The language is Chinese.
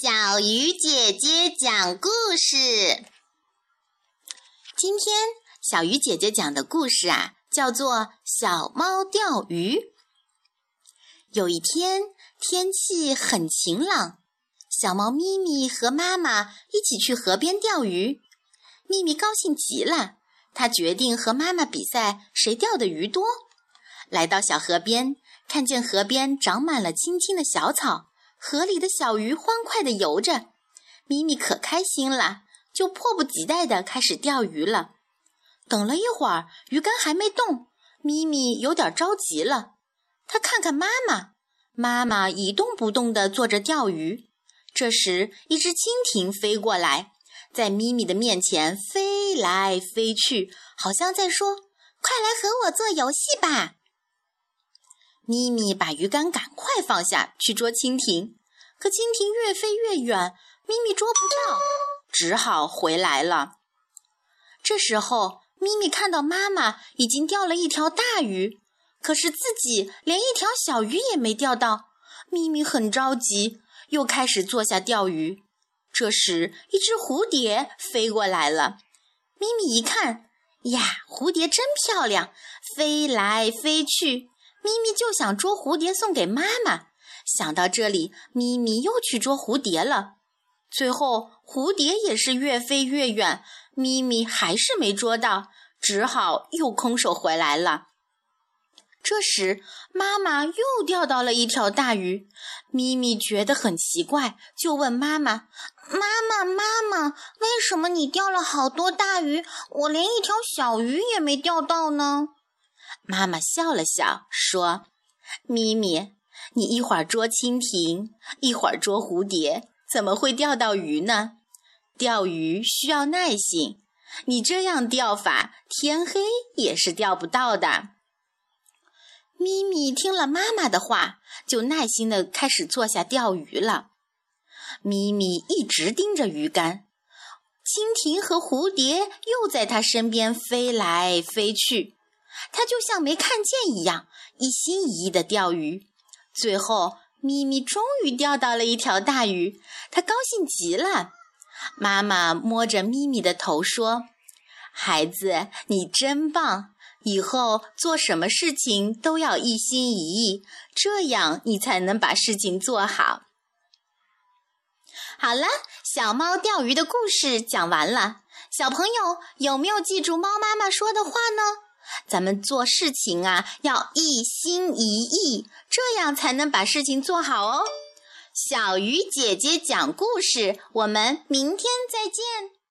小鱼姐姐讲故事。今天小鱼姐姐讲的故事啊，叫做《小猫钓鱼》。有一天，天气很晴朗，小猫咪咪和妈妈一起去河边钓鱼。咪咪高兴极了，它决定和妈妈比赛谁钓的鱼多。来到小河边，看见河边长满了青青的小草。河里的小鱼欢快地游着，咪咪可开心了，就迫不及待地开始钓鱼了。等了一会儿，鱼竿还没动，咪咪有点着急了。他看看妈妈，妈妈一动不动地坐着钓鱼。这时，一只蜻蜓飞过来，在咪咪的面前飞来飞去，好像在说：“快来和我做游戏吧。”咪咪把鱼竿赶快放下去捉蜻蜓，可蜻蜓越飞越远，咪咪捉不到，只好回来了。这时候，咪咪看到妈妈已经钓了一条大鱼，可是自己连一条小鱼也没钓到，咪咪很着急，又开始坐下钓鱼。这时，一只蝴蝶飞过来了，咪咪一看，呀，蝴蝶真漂亮，飞来飞去。咪咪就想捉蝴蝶送给妈妈，想到这里，咪咪又去捉蝴蝶了。最后，蝴蝶也是越飞越远，咪咪还是没捉到，只好又空手回来了。这时，妈妈又钓到了一条大鱼，咪咪觉得很奇怪，就问妈妈：“妈妈，妈妈，为什么你钓了好多大鱼，我连一条小鱼也没钓到呢？”妈妈笑了笑，说：“咪咪，你一会儿捉蜻蜓，一会儿捉蝴蝶，怎么会钓到鱼呢？钓鱼需要耐心，你这样钓法，天黑也是钓不到的。”咪咪听了妈妈的话，就耐心的开始坐下钓鱼了。咪咪一直盯着鱼竿，蜻蜓和蝴蝶又在它身边飞来飞去。他就像没看见一样，一心一意的钓鱼。最后，咪咪终于钓到了一条大鱼，他高兴极了。妈妈摸着咪咪的头说：“孩子，你真棒！以后做什么事情都要一心一意，这样你才能把事情做好。”好了，小猫钓鱼的故事讲完了。小朋友有没有记住猫妈妈说的话呢？咱们做事情啊，要一心一意，这样才能把事情做好哦。小鱼姐姐讲故事，我们明天再见。